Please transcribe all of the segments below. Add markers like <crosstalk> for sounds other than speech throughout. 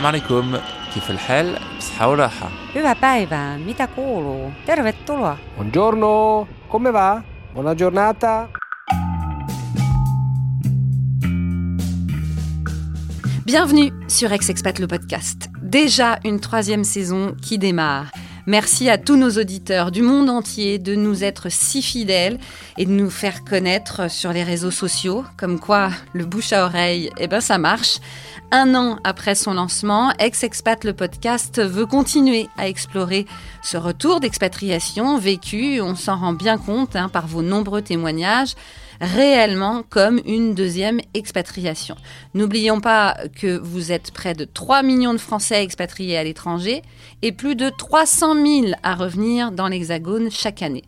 السلام عليكم كيف الحال بصحة وراحة Hyvää päivää, mitä kuuluu? Tervetuloa. Buongiorno, come va? Buona giornata. Bienvenue sur Ex-Expat le podcast. Déjà une troisième saison qui démarre. Merci à tous nos auditeurs du monde entier de nous être si fidèles et de nous faire connaître sur les réseaux sociaux, comme quoi le bouche à oreille, eh ben ça marche. Un an après son lancement, Ex-Expat le podcast veut continuer à explorer ce retour d'expatriation vécu, on s'en rend bien compte hein, par vos nombreux témoignages, réellement comme une deuxième expatriation. N'oublions pas que vous êtes près de 3 millions de Français expatriés à l'étranger et plus de 300 000 à revenir dans l'Hexagone chaque année.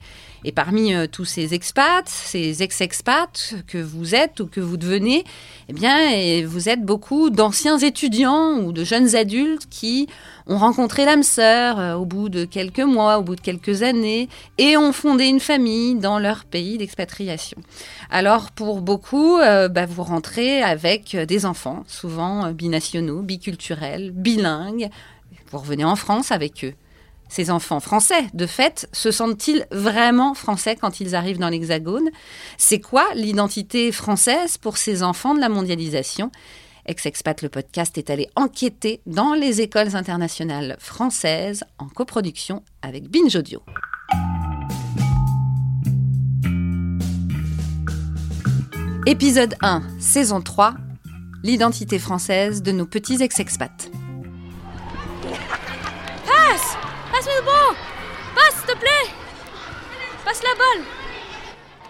Et parmi euh, tous ces expats, ces ex-expats que vous êtes ou que vous devenez, eh bien, et vous êtes beaucoup d'anciens étudiants ou de jeunes adultes qui ont rencontré l'âme sœur euh, au bout de quelques mois, au bout de quelques années, et ont fondé une famille dans leur pays d'expatriation. Alors, pour beaucoup, euh, bah, vous rentrez avec des enfants, souvent binationaux, biculturels, bilingues. Vous revenez en France avec eux. Ces enfants français, de fait, se sentent-ils vraiment français quand ils arrivent dans l'Hexagone? C'est quoi l'identité française pour ces enfants de la mondialisation? Ex-Expat, le podcast est allé enquêter dans les écoles internationales françaises en coproduction avec Binge Audio. Épisode 1, saison 3, l'identité française de nos petits ex-expats. Passe Passe, s'il te plaît Passe la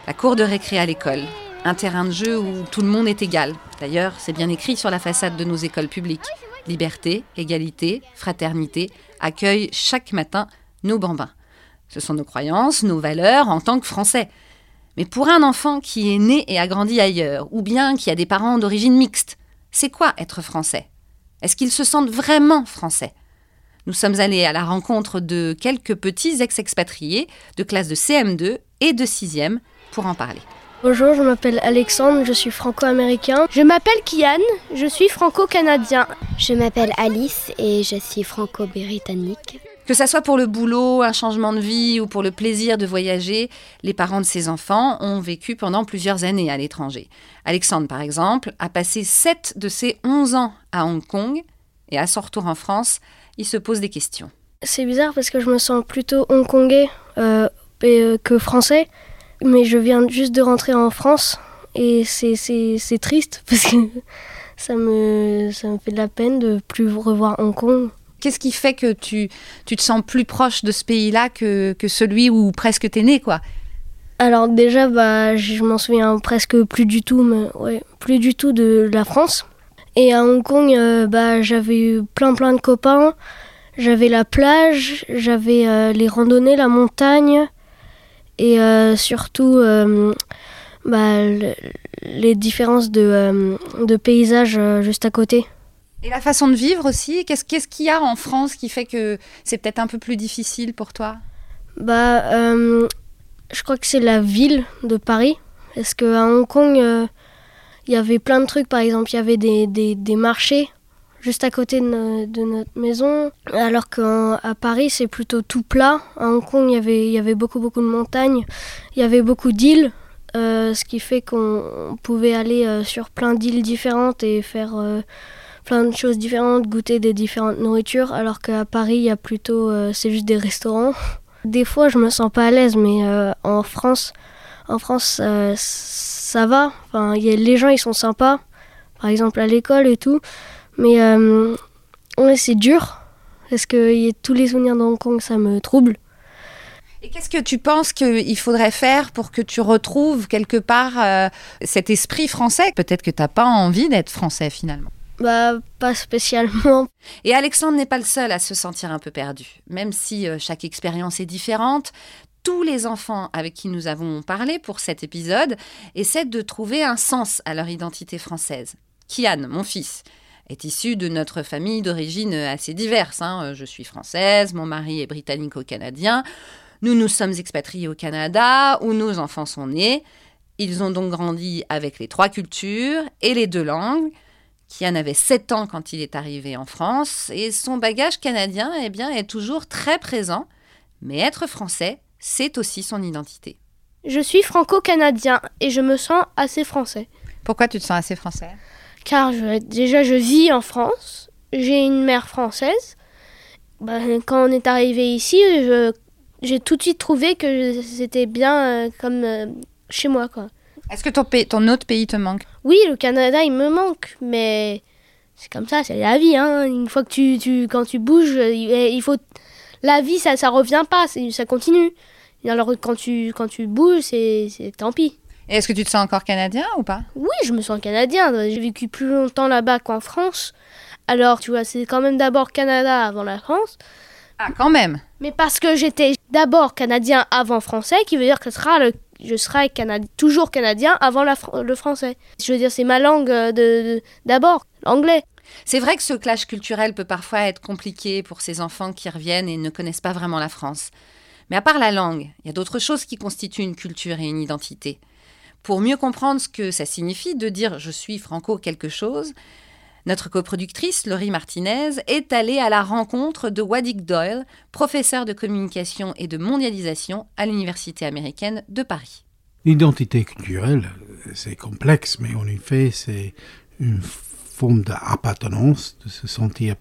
La cour de récré à l'école, un terrain de jeu où tout le monde est égal. D'ailleurs, c'est bien écrit sur la façade de nos écoles publiques. Liberté, égalité, fraternité accueillent chaque matin nos bambins. Ce sont nos croyances, nos valeurs en tant que Français. Mais pour un enfant qui est né et a grandi ailleurs, ou bien qui a des parents d'origine mixte, c'est quoi être français? Est-ce qu'ils se sentent vraiment français? Nous sommes allés à la rencontre de quelques petits ex-expatriés de classe de CM2 et de 6e pour en parler. Bonjour, je m'appelle Alexandre, je suis franco-américain. Je m'appelle Kian, je suis franco-canadien. Je m'appelle Alice et je suis franco-britannique. Que ça soit pour le boulot, un changement de vie ou pour le plaisir de voyager, les parents de ces enfants ont vécu pendant plusieurs années à l'étranger. Alexandre, par exemple, a passé 7 de ses 11 ans à Hong Kong et à son retour en France, il se pose des questions. C'est bizarre parce que je me sens plutôt hongkongais euh, et, euh, que français, mais je viens juste de rentrer en France et c'est, c'est, c'est triste <laughs> parce que ça me, ça me fait de la peine de plus revoir Hong Kong. Qu'est-ce qui fait que tu, tu te sens plus proche de ce pays-là que, que celui où presque t'es né, quoi? Alors déjà, bah, je m'en souviens presque plus du tout, mais ouais, plus du tout de la France. Et à Hong Kong, euh, bah, j'avais eu plein plein de copains. J'avais la plage, j'avais euh, les randonnées, la montagne, et euh, surtout bah, le- les différences de, de paysages juste à côté. Et la façon de vivre aussi, qu'est-ce qu'il y a en France qui fait que c'est peut-être un peu plus difficile pour toi? Bah, je crois que c'est la ville de Paris. Parce qu'à Hong Kong, il y avait plein de trucs. Par exemple, il y avait des, des, marchés juste à côté de, no- de notre maison. Alors qu'à Paris, c'est plutôt tout plat. À Hong Kong, il y avait, il y avait beaucoup, beaucoup de montagnes. Il y avait beaucoup d'îles. euh, ce qui fait qu'on pouvait aller euh, sur plein d'îles différentes et faire euh, plein de choses différentes, goûter des différentes nourritures. Alors qu'à Paris, il y a plutôt, c'est juste des restaurants. Des fois, je me sens pas à l'aise, mais en France, en France, euh, ça va. Enfin, y a- les gens, ils sont sympas. Par exemple, à l'école et tout. Mais euh, ouais, c'est dur. Parce que y a tous les souvenirs de Hong Kong, ça me trouble. Et qu'est-ce que tu penses qu'il faudrait faire pour que tu retrouves quelque part euh, cet esprit français? Peut-être que tu n'as pas envie d'être français finalement. Bah, pas spécialement. Et Alexandre n'est pas le seul à se sentir un peu perdu. Même si euh, chaque expérience est différente, tous les enfants avec qui nous avons parlé pour cet épisode essaient de trouver un sens à leur identité française. Kian, mon fils, est issu de notre famille d'origine assez diverse. hein. Je suis française, mon mari est britannico-canadien. Nous nous sommes expatriés au Canada, où nos enfants sont nés. Ils ont donc grandi avec les trois cultures et les deux langues. Kian avait 7 ans quand il est arrivé en France et son bagage canadien eh bien, est toujours très présent. Mais être français, c'est aussi son identité. Je suis franco-canadien et je me sens assez français. Pourquoi tu te sens assez français? Car je- déjà je vis en France, j'ai une mère française. Bah, quand on est arrivé ici, j'ai tout de suite trouvé que c'était bien euh, comme euh, chez moi. Quoi. Est-ce que ton, pays- ton autre pays te manque? Oui, le Canada, il me manque, mais c'est comme ça, c'est la vie. Hein. Une fois que tu, tu, quand tu bouges, il, il faut la vie, ça, ça revient pas, ça continue. Alors quand tu, quand tu bouges, c'est, tant pis. Et est-ce que tu te sens encore canadien ou pas? Oui, je me sens canadien. J'ai vécu plus longtemps là-bas qu'en France. Alors, tu vois, c'est quand même d'abord Canada avant la France. Ah, quand même Mais parce que j'étais d'abord canadien avant français, qui veut dire que sera le, je serai Canadi- toujours canadien avant la fr- le français. Je veux dire, c'est ma langue euh, de, de- d'abord, l'anglais. C'est vrai que ce clash culturel peut parfois être compliqué pour ces enfants qui reviennent et ne connaissent pas vraiment la France. Mais à part la langue, il y a d'autres choses qui constituent une culture et une identité. Pour mieux comprendre ce que ça signifie de dire je suis franco quelque chose, notre coproductrice Laurie Martinez est allée à la rencontre de Wadik Doyle, professeur de communication et de mondialisation à l'Université américaine de Paris. L'identité culturelle, c'est complexe, mais en effet, c'est une forme d'appartenance, de se sentir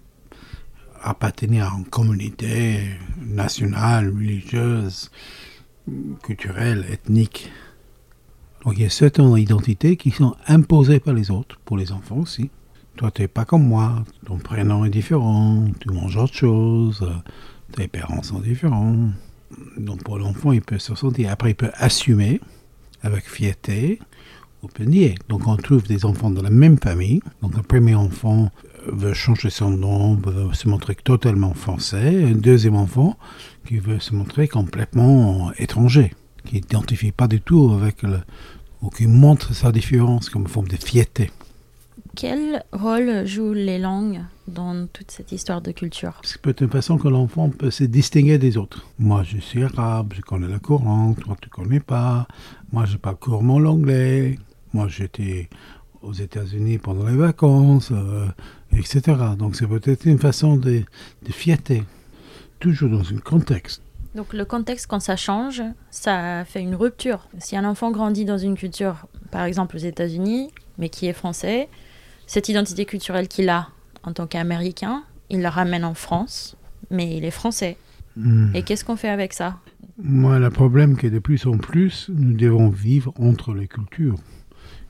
appartenir à une communauté nationale, religieuse, culturelle, ethnique. Donc il y a certaines identités qui sont imposées par les autres, pour les enfants aussi. Toi, tu n'es pas comme moi, ton prénom est différent, tu manges autre chose, tes parents sont différents. Donc pour l'enfant, il peut se sentir. Après, il peut assumer avec fierté ou peut nier. Donc on trouve des enfants de la même famille. Donc un premier enfant veut changer son nom, veut se montrer totalement français. Un deuxième enfant qui veut se montrer complètement étranger, qui n'identifie pas du tout avec le, ou qui montre sa différence comme forme de fierté. Quel rôle jouent les langues dans toute cette histoire de culture? C'est peut-être une façon que l'enfant peut se distinguer des autres. Moi, je suis arabe, je connais le Coran, toi, tu ne connais pas. Moi, je parle couramment l'anglais. Moi, j'étais aux États-Unis pendant les vacances, euh, etc. Donc, c'est peut-être une façon de, de fierté, toujours dans un contexte. Donc le contexte, quand ça change, ça fait une rupture. Si un enfant grandit dans une culture, par exemple aux États-Unis, mais qui est français, cette identité culturelle qu'il a en tant qu'Américain, il la ramène en France, mais il est français. Hmm. Et qu'est-ce qu'on fait avec ça? Moi, le problème que de plus en plus, nous devons vivre entre les cultures.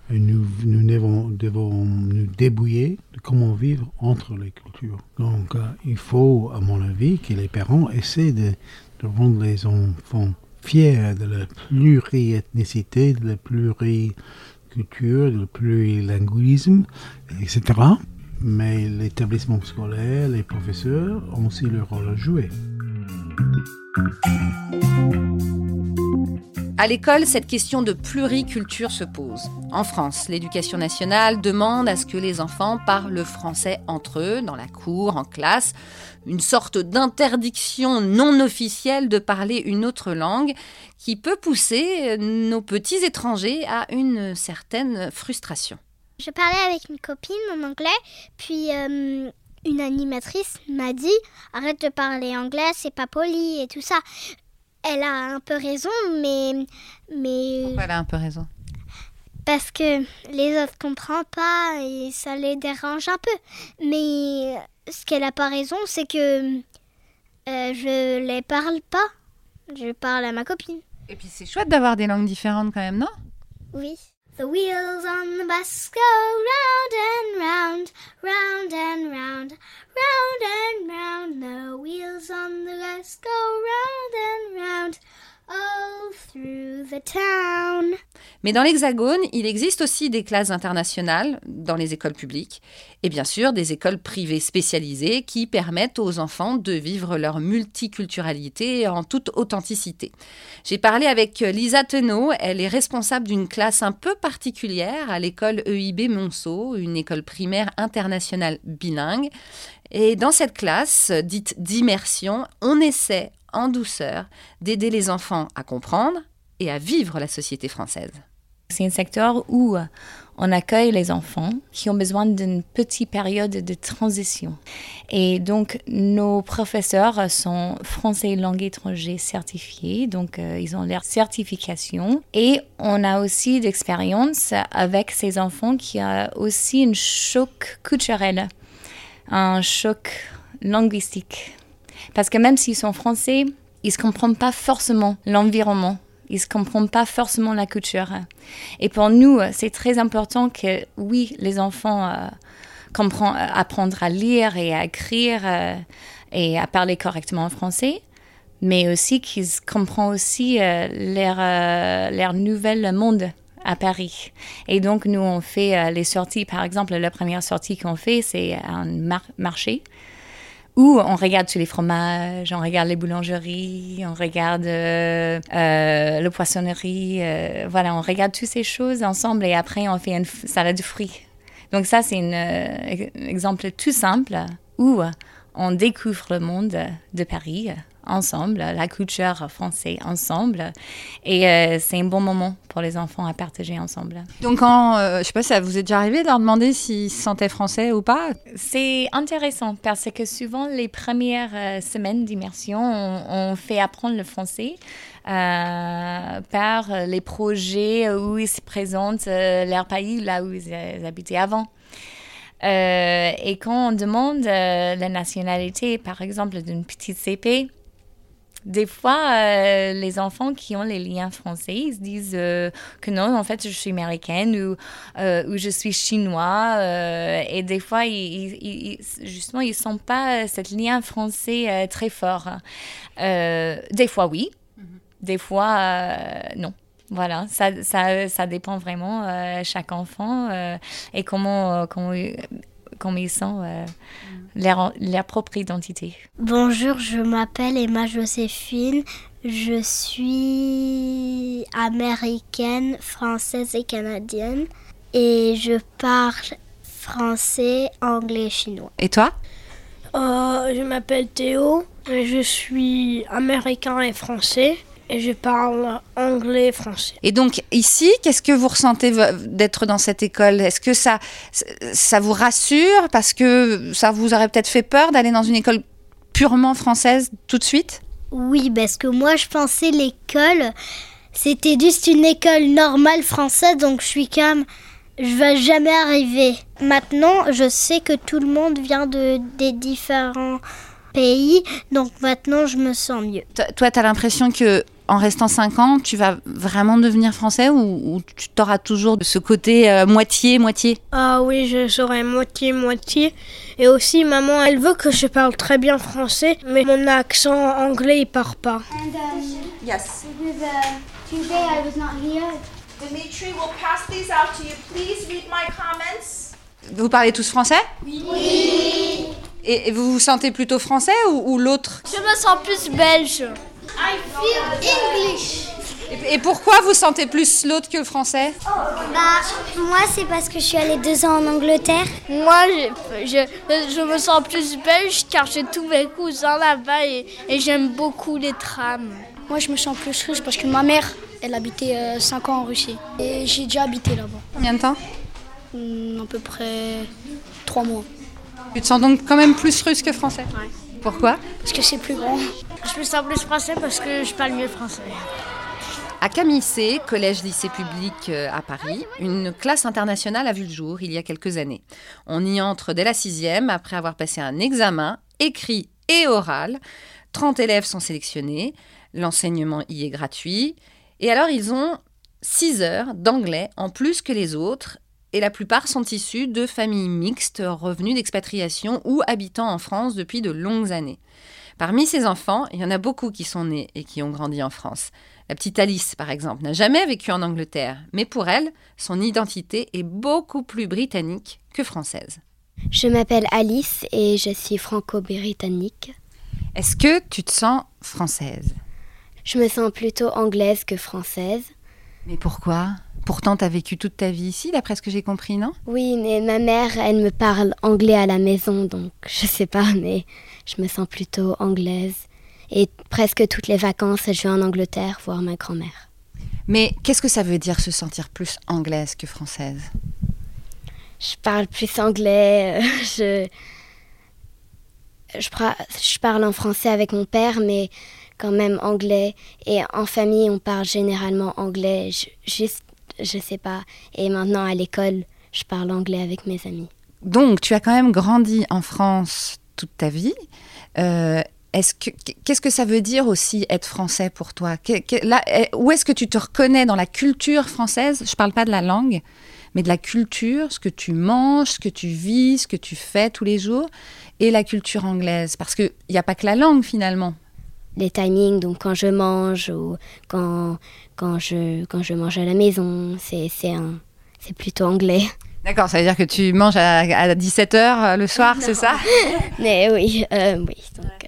Nous, nous devons, devons nous débrouiller de comment vivre entre les cultures. Donc, euh, il faut, à mon avis, que les parents essaient de, de rendre les enfants fiers de la pluriethnicité, de la pluriculture, de la plurilinguisme, etc. Mais l'établissement scolaire, les professeurs ont aussi leur rôle à jouer. À l'école, cette question de pluriculture se pose. En France, l'éducation nationale demande à ce que les enfants parlent le français entre eux, dans la cour, en classe, une sorte d'interdiction non officielle de parler une autre langue qui peut pousser nos petits étrangers à une certaine frustration. Je parlais avec une copine en anglais, puis euh, une animatrice m'a dit arrête de parler anglais, c'est pas poli et tout ça. Elle a un peu raison, mais mais Pourquoi elle a un peu raison? parce que les autres comprennent pas et ça les dérange un peu. Mais ce qu'elle a pas raison, c'est que euh, je les parle pas. Je parle à ma copine. Et puis c'est chouette d'avoir des langues différentes quand même, non? Oui. The wheels on the bus go round and round, round and round, round and round. The wheels on the bus go round and round, Mais dans l'Hexagone, il existe aussi des classes internationales dans les écoles publiques et bien sûr des écoles privées spécialisées qui permettent aux enfants de vivre leur multiculturalité en toute authenticité. J'ai parlé avec Lisa Tenot, elle est responsable d'une classe un peu particulière à l'école EIB Monceau, une école primaire internationale bilingue. Et dans cette classe, dite d'immersion, on essaie en douceur d'aider les enfants à comprendre et à vivre la société française. C'est un secteur où on accueille les enfants qui ont besoin d'une petite période de transition. Et donc, nos professeurs sont français langue étrangère certifiés, donc euh, ils ont leur certification. Et on a aussi d'expérience avec ces enfants qui ont aussi un choc culturel, un choc linguistique. Parce que même s'ils sont français, ils ne comprennent pas forcément l'environnement ils ne comprennent pas forcément la culture. Et pour nous, c'est très important que, oui, les enfants euh, comprennent, euh, apprendre à lire et à écrire euh, et à parler correctement en français, mais aussi qu'ils comprennent aussi euh, leur, leur nouvel monde à Paris. Et donc, nous, on fait les sorties. Par exemple, la première sortie qu'on fait, c'est un mar- marché où on regarde tous les fromages, on regarde les boulangeries, on regarde euh, euh, le poissonnerie, euh, voilà, on regarde toutes ces choses ensemble et après on fait une salade de fruits. Donc ça, c'est un euh, exemple tout simple où on découvre le monde de Paris ensemble, la culture française ensemble, et euh, c'est un bon moment pour les enfants à partager ensemble. Donc, quand, euh, je sais pas, ça vous est déjà arrivé de leur demander s'ils se sentaient français ou pas C'est intéressant parce que souvent les premières euh, semaines d'immersion, on, on fait apprendre le français euh, par les projets où ils se présentent leur pays, là où ils, habitaient avant. Euh, et quand on demande euh, la nationalité, par exemple, d'une petite CP, des fois, euh, les enfants qui ont les liens français, ils se disent euh, que non, en fait, je suis américaine ou, euh, ou je suis chinois. et des fois, ils, ils- ils- justement, ils ne sentent pas ce lien français très fort. Des fois, oui. Des fois, non. Voilà, ça, ça, ça dépend vraiment chaque enfant et comment, comment, ils sentent euh, leur, leur propre identité. Bonjour, je m'appelle Emma Joséphine. Je suis américaine, française et canadienne. Et je parle français, anglais et chinois. Et toi? Euh, je m'appelle Théo, et je suis américain et français et je parle anglais et français. Et donc ici, qu'est-ce que vous ressentez d'être dans cette école? Est-ce que ça, ça vous rassure? Parce que ça vous aurait peut-être fait peur d'aller dans une école purement française tout de suite? Oui, parce que moi je pensais l'école, c'était juste une école normale française, donc je suis comme, je vais jamais arriver. Maintenant, je sais que tout le monde vient de des différents pays, donc maintenant je me sens mieux. Toi- Toi, tu as l'impression que en restant 5 ans, tu vas vraiment devenir français ou, ou tu auras toujours ce côté euh, moitié-moitié Ah oui, je serai moitié-moitié. Et aussi, maman, elle veut que je parle très bien français, mais mon accent anglais, il part pas. Yes. Tuesday I was not here. Dimitri will pass these out to you. Please read my comments. Vous parlez tous français? Oui. et, et vous vous sentez plutôt français ou, ou l'autre? Je me sens plus belge. I feel English. et, et pourquoi vous sentez plus l'autre que le français? Bah, moi c'est parce que je suis allée deux ans en Angleterre. Moi, je, je, je me sens plus belge car j'ai tous mes cousins là-bas et, et j'aime beaucoup les trams. Moi, je me sens plus russe parce que ma mère, elle habitait 5 ans en Russie. Et j'ai déjà habité là-bas. Combien de temps? Hmm, à peu près 3 mois. Tu te sens donc quand même plus russe que français? Ouais. Pourquoi Parce que c'est plus grand. Je me sens plus français parce que je parle mieux français. À Camissé, collège-lycée public euh, à Paris, une classe internationale a vu le jour il y a quelques années. On y entre dès la sixième après avoir passé un examen écrit et oral. 30 élèves sont sélectionnés, l'enseignement y est gratuit. Et alors ils ont 6 heures d'anglais en plus que les autres et la plupart sont issus de familles mixtes revenus d'expatriation ou habitant en France depuis de longues années. Parmi ces enfants, il y en a beaucoup qui sont nés et qui ont grandi en France. La petite Alice, par exemple, n'a jamais vécu en Angleterre, mais pour elle, son identité est beaucoup plus britannique que française. Je m'appelle Alice et je suis franco-britannique. Est-ce que tu te sens française? Je me sens plutôt anglaise que française. Mais pourquoi? Pourtant, tu as vécu toute ta vie ici, d'après ce que j'ai compris, non? Oui, mais ma mère, elle me parle anglais à la maison, donc je sais pas, mais je me sens plutôt anglaise. Et presque toutes les vacances, je vais en Angleterre voir ma grand-mère. Mais qu'est-ce que ça veut dire se sentir plus anglaise que française? Je parle plus anglais. euh, je, je, je parle en français avec mon père, mais quand même anglais. Et en famille, on parle généralement anglais. Je, juste, je sais pas. Et maintenant, à l'école, je parle anglais avec mes amis. Donc, tu as quand même grandi en France toute ta vie. Euh, est-ce que, qu'est-ce que ça veut dire aussi être français pour toi? Eh, Où est-ce que tu te reconnais? Dans la culture française? Je ne parle pas de la langue, mais de la culture, ce que tu manges, ce que tu vis, ce que tu fais tous les jours, et la culture anglaise. Parce qu'il n'y a pas que la langue finalement. Les timings, donc quand je mange ou quand, quand, je, quand je mange à la maison, c'est, plutôt anglais. D'accord, ça veut dire que tu manges à, à 17h le soir, c'est ça? <laughs> Mais oui, euh, oui. Donc, euh,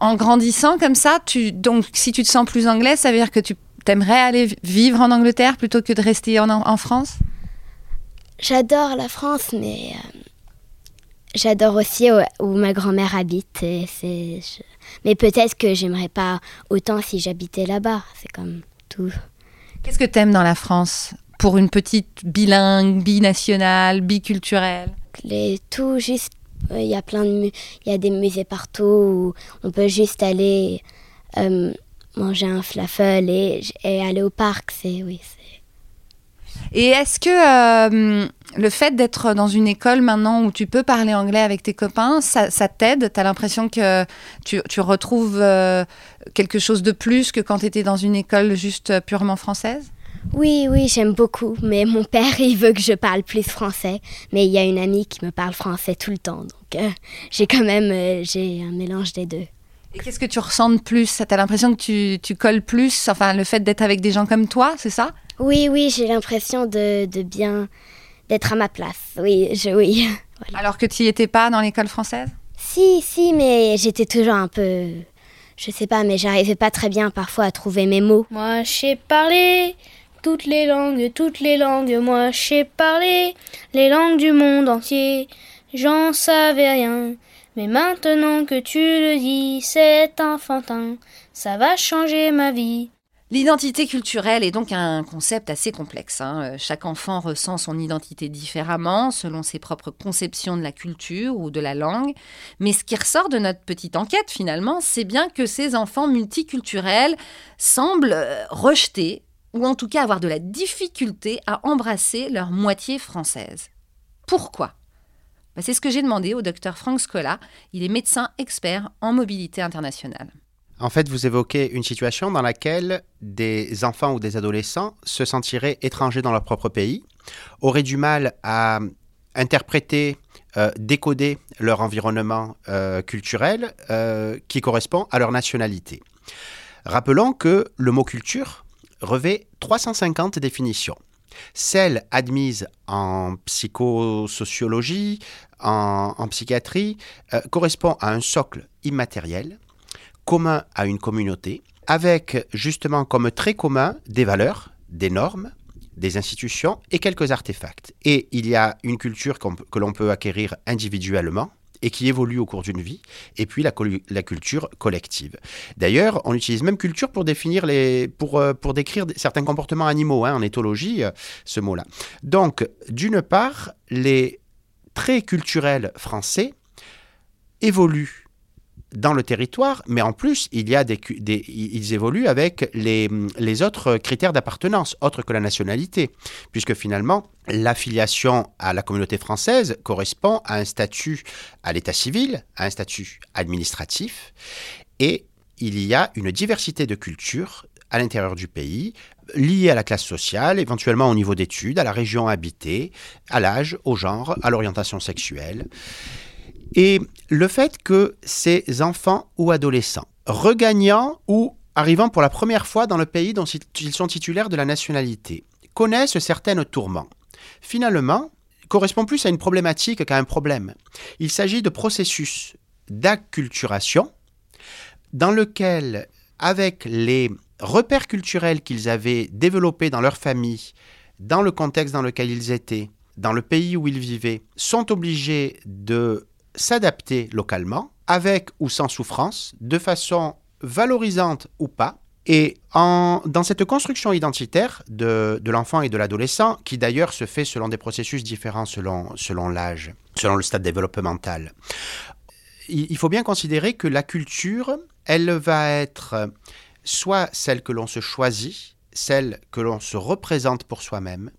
En grandissant comme ça, tu, donc si tu te sens plus anglaise, ça veut dire que tu aimerais aller vivre en Angleterre plutôt que de rester en, en France? J'adore la France, mais euh, j'adore aussi où, où ma grand-mère habite. et c'est, je- Mais peut-être que j'aimerais pas autant si j'habitais là-bas. C'est comme tout. Qu'est-ce que tu aimes dans la France pour une petite bilingue, binationale, biculturelle? Les, tout juste, euh, il y a plein de, mu- il y a des musées partout où on peut juste aller euh, manger un falafel et, et aller au parc. C'est oui. Et est-ce que euh, le fait d'être dans une école maintenant où tu peux parler anglais avec tes copains, ça, t'aide? Tu as l'impression que tu, retrouves euh, quelque chose de plus que quand tu étais dans une école juste purement française? Oui, oui, j'aime beaucoup, mais mon père, il veut que je parle plus français. Mais il y a une amie qui me parle français tout le temps, donc euh, j'ai quand même euh, j'ai un mélange des deux. Et qu'est-ce que tu ressens de plus? Tu as l'impression que tu, tu colles plus? Enfin, le fait d'être avec des gens comme toi, c'est ça? Oui, oui, j'ai l'impression de, de bien d'être à ma place. Oui, je oui. <laughs> Alors que tu n'y étais pas dans l'école française? Si, si, mais j'étais toujours un peu, je sais pas, mais j'arrivais pas très bien parfois à trouver mes mots. Moi, je sais parler toutes les langues, toutes les langues. Moi, je sais parler les langues du monde entier. J'en savais rien. Mais maintenant que tu le dis, c'est enfantin. Ça va changer ma vie. L'identité culturelle est donc un concept assez complexe. hein. Chaque enfant ressent son identité différemment selon ses propres conceptions de la culture ou de la langue. Mais ce qui ressort de notre petite enquête finalement, c'est bien que ces enfants multiculturels semblent euh, rejeter ou en tout cas avoir de la difficulté à embrasser leur moitié française. Pourquoi? Ben, C'est ce que j'ai demandé au docteur Frank Scola. Il est médecin expert en mobilité internationale. En fait, vous évoquez une situation dans laquelle des enfants ou des adolescents se sentiraient étrangers dans leur propre pays, auraient du mal à interpréter, euh, décoder leur environnement euh, culturel euh, qui correspond à leur nationalité. Rappelons que le mot culture revêt 350 définitions. Celle admise en psychosociologie, en, psychiatrie, euh, correspond à un socle immatériel commun à une communauté, avec justement comme trait commun des valeurs, des normes, des institutions et quelques artefacts. Et il y a une culture que l'on peut acquérir individuellement et qui évolue au cours d'une vie, et puis la, culture collective. D'ailleurs, on utilise même culture pour définir les, pour, euh, pour décrire certains comportements animaux, hein, en éthologie, euh, ce mot-là. Donc, d'une part, les traits culturels français évoluent dans le territoire, mais en plus, il y a des, ils évoluent avec les, les autres critères d'appartenance, autres que la nationalité, puisque finalement, l'affiliation à la communauté française correspond à un statut à l'état civil, à un statut administratif, et il y a une diversité de cultures à l'intérieur du pays, liées à la classe sociale, éventuellement au niveau d'études, à la région habitée, à l'âge, au genre, à l'orientation sexuelle. Et le fait que ces enfants ou adolescents, regagnant ou arrivant pour la première fois dans le pays dont ils sont titulaires de la nationalité, connaissent certaines tourments, finalement, correspond plus à une problématique qu'à un problème. Il s'agit de processus d'acculturation dans lequel, avec les repères culturels qu'ils avaient développés dans leur famille, dans le contexte dans lequel ils étaient, dans le pays où ils vivaient, sont obligés de s'adapter localement, avec ou sans souffrance, de façon valorisante ou pas, Et en, dans cette construction identitaire de, de l'enfant et de l'adolescent, qui d'ailleurs se fait selon des processus différents selon, selon l'âge, selon le stade développemental, il, faut bien considérer que la culture, elle va être soit celle que l'on se choisit, celle que l'on se représente pour soi-même,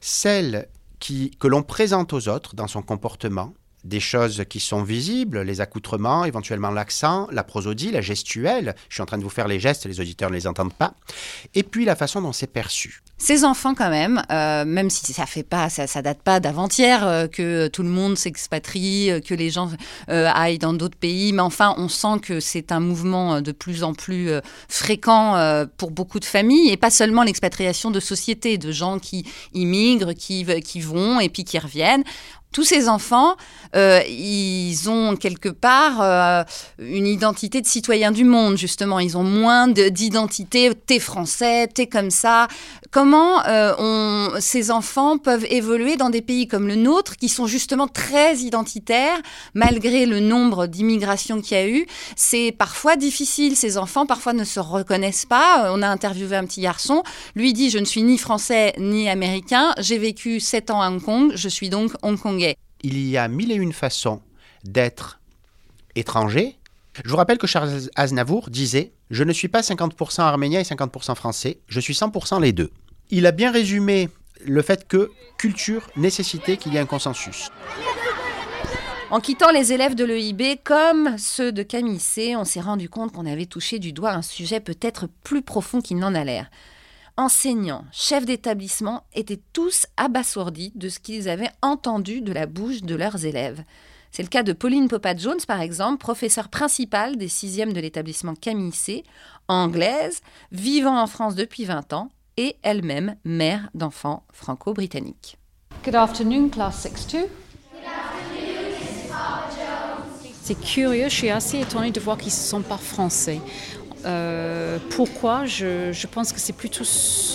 celle qui, que l'on présente aux autres dans son comportement, des choses qui sont visibles, les accoutrements, éventuellement l'accent, la prosodie, la gestuelle. Je suis en train de vous faire les gestes, les auditeurs ne les entendent pas. Et puis la façon dont c'est perçu. Ces enfants, quand même, euh, même si ça fait pas, ça, date pas d'avant-hier euh, que tout le monde s'expatrie, euh, que les gens aillent dans d'autres pays, mais enfin, on sent que c'est un mouvement de plus en plus fréquent pour beaucoup de familles, et pas seulement l'expatriation de sociétés, de gens qui immigrent, qui, qui vont et puis qui reviennent tous ces enfants, euh, ils ont quelque part euh, une identité de citoyen du monde, justement. Ils ont moins d'identité, t'es français, t'es comme ça. Comment euh, ces enfants peuvent évoluer dans des pays comme le nôtre, qui sont justement très identitaires, malgré le nombre d'immigrations qu'il y a eu? C'est parfois difficile. Ces enfants, parfois, ne se reconnaissent pas. On a interviewé un petit garçon. Lui dit, je ne suis ni français ni américain. J'ai vécu sept ans à Hong Kong. Je suis donc hongkongais il y a mille et une façons d'être étranger. Je vous rappelle que Charles Aznavour disait Je ne suis pas 50% arménien et 50% français, je suis 100% les deux. Il a bien résumé le fait que culture nécessitait qu'il y ait un consensus. En quittant les élèves de l'EIB comme ceux de Camille C, on s'est rendu compte qu'on avait touché du doigt un sujet peut-être plus profond qu'il n'en a l'air enseignants, chefs d'établissement étaient tous abasourdis de ce qu'ils avaient entendu de la bouche de leurs élèves. C'est le cas de Pauline Popat-Jones, par exemple, professeure principale des sixièmes de l'établissement Camille C, anglaise, vivant en France depuis 20 ans et elle-même mère d'enfants franco-britanniques. Good afternoon, class 6-2. C'est curieux, je suis assez étonnée de voir qu'ils ne sont pas français. Euh, pourquoi je, pense que c'est plutôt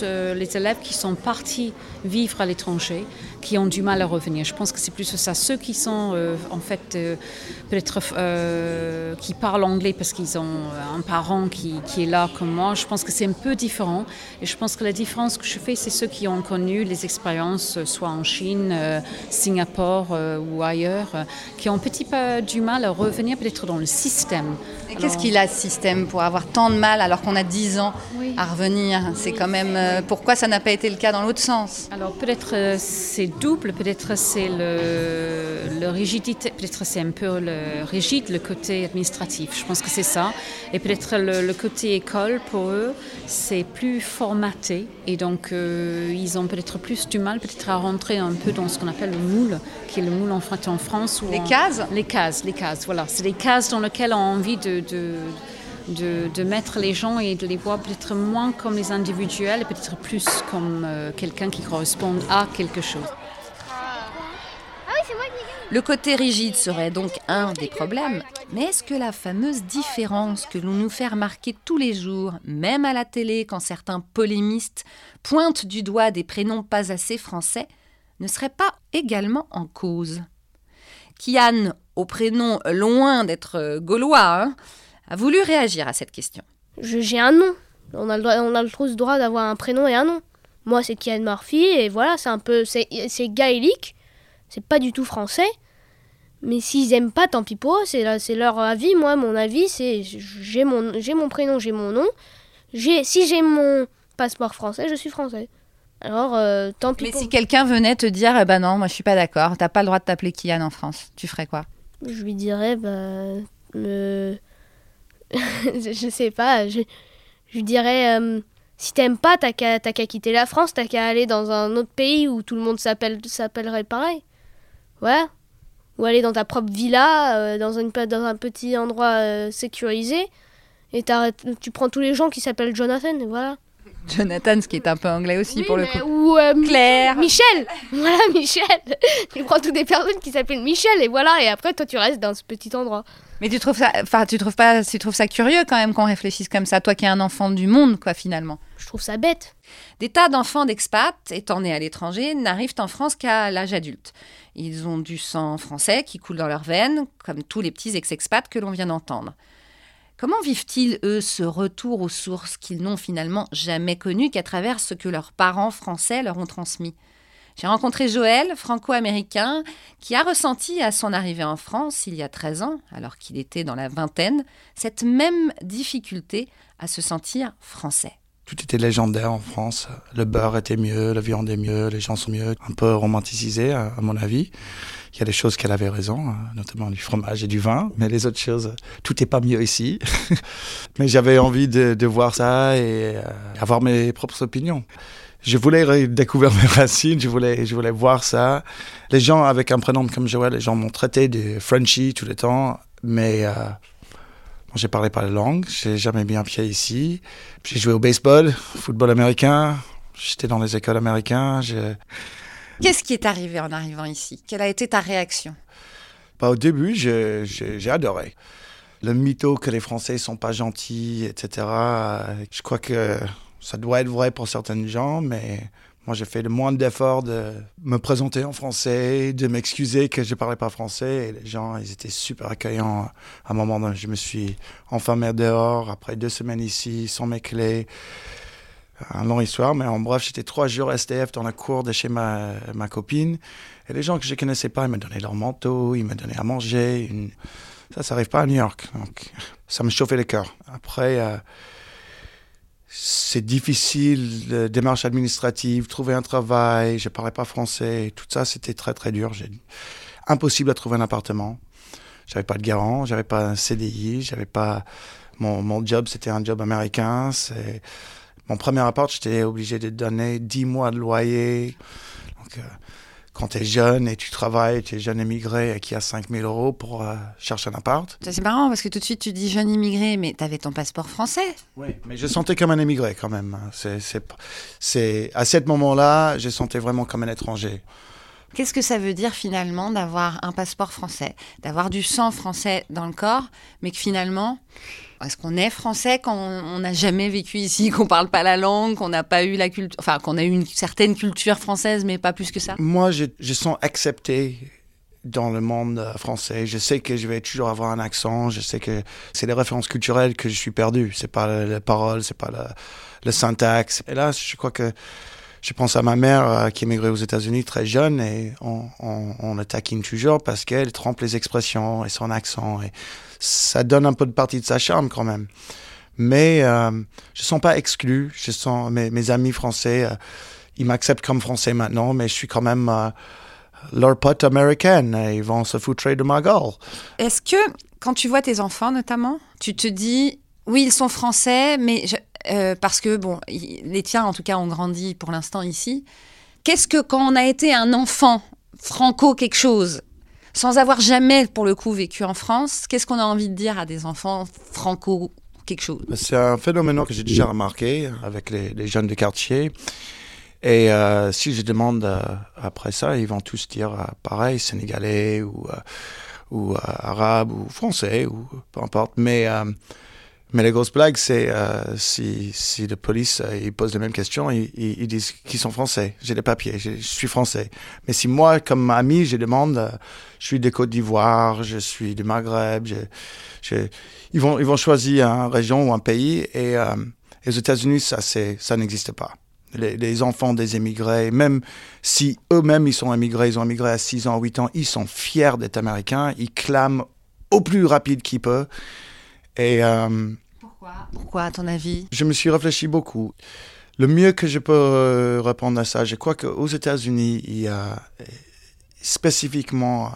les élèves qui sont partis vivre à l'étranger qui ont du mal à revenir. Je pense que c'est plutôt ça. Ceux qui sont euh, en fait euh, peut-être euh, qui parlent anglais parce qu'ils ont un parent qui, qui, est là comme moi, je pense que c'est un peu différent. Et je pense que la différence que je fais, c'est ceux qui ont connu les expériences, soit en Chine, Singapour ou ailleurs, qui ont un petit peu du mal à revenir peut-être dans le système. Qu'est-ce qu'il a ce système pour avoir tant de mal alors qu'on a 10 ans oui. à revenir? C'est quand même pourquoi ça n'a pas été le cas dans l'autre sens? Alors peut-être c'est double, peut-être c'est le, le, rigidité, peut-être c'est un peu le rigide, le côté administratif. Je pense que c'est ça. Et peut-être le, le, côté école pour eux, c'est plus formaté et donc euh, ils ont peut-être plus du mal peut-être à rentrer un peu dans ce qu'on appelle le moule, qui est le moule en, en France. les en, cases Les cases, les cases. Voilà, c'est les cases dans lesquelles on a envie de, de de, de, mettre les gens et de les voir peut-être moins comme les individuels et peut-être plus comme euh, quelqu'un qui correspond à quelque chose. Le côté rigide serait donc un des problèmes, mais est-ce que la fameuse différence que l'on nous fait remarquer tous les jours, même à la télé quand certains polémistes pointent du doigt des prénoms pas assez français, ne serait pas également en cause? Kian, au prénom loin d'être gaulois, hein, a voulu réagir à cette question. J'ai un nom. On a le droit, on a le droit d'avoir un prénom et un nom. Moi, c'est Kian Murphy et voilà, c'est un peu, c'est gaélique. C'est pas du tout français. Mais s'ils aiment pas, tant pis pour eux, c'est leur avis. Moi, mon avis, c'est j'ai mon, mon prénom, j'ai mon nom. Si j'ai mon passeport français, je suis français. Alors, euh, tant pis Mais pour si quelqu'un venait te dire, eh ben non, moi je suis pas d'accord, t'as pas le droit de t'appeler Kian en France, tu ferais quoi? Je lui dirais, bah. Me... <laughs> je sais pas, je, je dirais. Euh, si t'aimes pas, t'as qu'à qu quitter la France, t'as qu'à aller dans un autre pays où tout le monde s'appellerait pareil. Ouais. Ou aller dans ta propre villa, euh, dans, une, dans un petit endroit euh, sécurisé, et tu prends tous les gens qui s'appellent Jonathan, et voilà. Jonathan, ce qui est un peu anglais aussi oui, pour le coup. Ou euh, Claire. Michel Voilà, <laughs> Michel Tu prends toutes des personnes qui s'appellent Michel, et voilà, et après, toi, tu restes dans ce petit endroit. Mais tu trouves ça, enfin, tu trouves pas, tu trouves ça curieux quand même qu'on réfléchisse comme ça, toi qui es un enfant du monde, quoi, finalement. Je trouve ça bête. Des tas d'enfants d'expats, étant nés à l'étranger, n'arrivent en France qu'à l'âge adulte. Ils ont du sang français qui coule dans leurs veines, comme tous les petits ex-expats que l'on vient d'entendre. Comment vivent-ils, eux, ce retour aux sources qu'ils n'ont finalement jamais connu qu'à travers ce que leurs parents français leur ont transmis? J'ai rencontré Joël, franco-américain, qui a ressenti à son arrivée en France il y a 13 ans, alors qu'il était dans la vingtaine, cette même difficulté à se sentir français. Tout était légendaire en France. Le beurre était mieux, la viande est mieux, les gens sont mieux. Un peu romanticisé, à mon avis. Il y a des choses qu'elle avait raison, hein, notamment du fromage et du vin, mais les autres choses, tout n'est pas mieux ici. <laughs> mais j'avais envie de, voir ça et euh, avoir mes propres opinions. Je voulais découvrir mes <laughs> racines, je voulais, je voulais voir ça. Les gens avec un prénom comme Joël, les gens m'ont traité de Frenchy tout le temps, mais euh, bon, j'ai parlé pas la langue, j'ai jamais mis un pied ici. J'ai joué au baseball, football américain, j'étais dans les écoles américaines. Qu'est-ce qui est arrivé en arrivant ici? Quelle a été ta réaction? Bah, Au début, j'ai adoré. Le mytho que les Français sont pas gentils, etc. Je crois que ça doit être vrai pour certains gens, mais moi j'ai fait le moins d'efforts de me présenter en français, de m'excuser que je parlais pas français. Et les gens, ils étaient super accueillants. À un moment, donné, je me suis enfermé dehors après deux semaines ici, sans mes clés un long histoire, mais en bref, j'étais trois jours STF dans la cour de chez ma, ma copine. Et les gens que je ne connaissais pas, ils me donnaient leur manteau, ils me donnaient à manger. Ça, ça n'arrive pas à New York. Donc, ça me chauffait le cœur. Après, euh, c'est difficile, la démarche administrative, trouver un travail, je parlais pas français. Tout ça, c'était très, très dur. Impossible à trouver un appartement. J'avais pas de garant, j'avais pas un CDI, j'avais pas. Mon, mon job, c'était un job américain. C'est mon premier appart, j'étais obligé de donner 10 mois de loyer. Donc, euh, quand tu es jeune et tu travailles, tu es jeune immigré et qui a 5000 euros pour euh, chercher un appart. C'est marrant parce que tout de suite tu dis jeune immigré, mais tu avais ton passeport français. Oui, mais je sentais comme un immigré quand même. C'est, à ce moment-là, je sentais vraiment comme un étranger. Qu'est-ce que ça veut dire finalement d'avoir un passeport français, d'avoir du sang français dans le corps, mais que finalement, est-ce qu'on est français quand on n'a jamais vécu ici, <laughs> qu'on parle pas la langue, qu'on n'a pas eu la culture, enfin qu'on a eu une certaine culture française, mais pas plus que ça? Moi, je, je sens accepté dans le monde français. Je sais que je vais toujours avoir un accent. Je sais que c'est les références culturelles que je suis perdu. C'est pas les paroles, c'est pas le syntaxe. Et là, je crois que je pense à ma mère euh, qui émigrait aux États-Unis très jeune et on, on, on le taquine toujours parce qu'elle trompe les expressions et son accent et ça donne un peu de partie de sa charme quand même. Mais euh, je sens pas exclu. Je sens mes, mes amis français, euh, ils m'acceptent comme français maintenant, mais je suis quand même euh, leur pote américaine. Et ils vont se foutre de ma gueule. Est-ce que quand tu vois tes enfants notamment, tu te dis oui ils sont français, mais euh, parce que, bon, les tiens, en tout cas, ont grandi pour l'instant ici. Qu'est-ce que quand on a été un enfant franco quelque chose, sans avoir jamais, pour le coup, vécu en France, qu'est-ce qu'on a envie de dire à des enfants franco quelque chose? C'est un phénomène que j'ai déjà remarqué avec les, jeunes de quartier. Et euh, si je demande euh, après ça, ils vont tous dire pareil, sénégalais ou, ou arabe ou français ou peu importe. Mais mais la grosse blague, c'est euh, si, si la police euh, ils posent les mêmes questions, ils, ils, disent qu'ils sont français. J'ai des papiers, je, suis français. Mais si moi, comme ami, je demande, euh, je suis de Côte d'Ivoire, je suis du Maghreb, je, je, ils vont ils vont choisir une région ou un pays. Et, euh, et aux États-Unis, ça c'est ça n'existe pas. Les, les, enfants des émigrés, même si eux-mêmes ils sont émigrés, ils ont émigré à 6 ans, 8 ans, ils sont fiers d'être américains, ils clament au plus rapide qu'ils peuvent. Et euh, pourquoi Pourquoi, à ton avis? Je me suis réfléchi beaucoup. Le mieux que je peux euh, répondre à ça, je crois qu'aux États-Unis, il y a spécifiquement,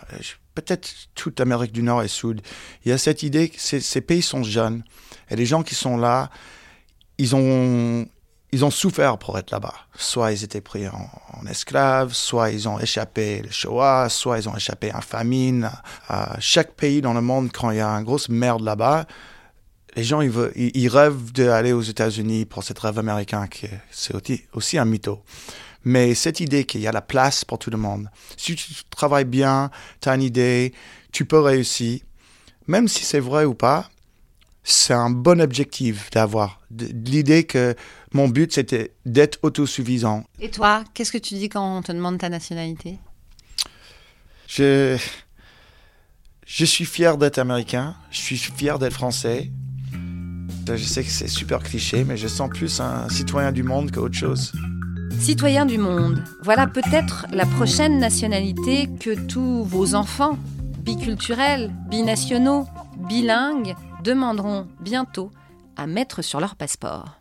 peut-être toute l'Amérique du Nord et Sud, il y a cette idée que ces, ces pays sont jeunes et les gens qui sont là, ils ont, ils ont souffert pour être là-bas. Soit ils étaient pris en, en esclaves, soit ils ont échappé le Shoah, soit ils ont échappé à famine. À chaque pays dans le monde, quand il y a une grosse merde là-bas, les gens, ils, veulent, ils, ils rêvent d'aller aux États-Unis pour cet rêve américain, qui c'est aussi, aussi un mytho. Mais cette idée qu'il y a la place pour tout le monde, si tu travailles bien, tu as une idée, tu peux réussir, même si c'est vrai ou pas, c'est un bon objectif d'avoir. L'idée que mon but, c'était d'être autosuffisant. Et toi, qu'est-ce que tu dis quand on te demande ta nationalité? Je, je suis fier d'être américain, je suis fier d'être français, Je sais que c'est super cliché, mais je sens plus un citoyen du monde qu'autre chose. Citoyen du monde, voilà peut-être la prochaine nationalité que tous vos enfants, biculturels, binationaux, bilingues, demanderont bientôt à mettre sur leur passeport.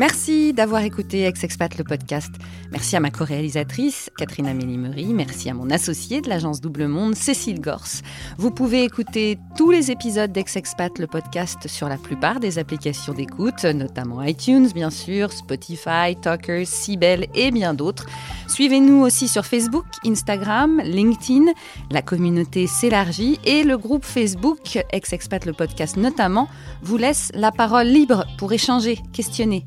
Merci d'avoir écouté Ex-Expat le podcast. Merci à ma co-réalisatrice, Catherine Amélie Meury. Merci à mon associé de l'agence Double Monde, Cécile Gorse. Vous pouvez écouter tous les épisodes d'Ex-Expat le podcast sur la plupart des applications d'écoute, notamment iTunes, bien sûr, Spotify, Talkers, Sibel et bien d'autres. Suivez-nous aussi sur Facebook, Instagram, LinkedIn. La communauté s'élargit et le groupe Facebook, Ex-Expat le podcast notamment, vous laisse la parole libre pour échanger, questionner,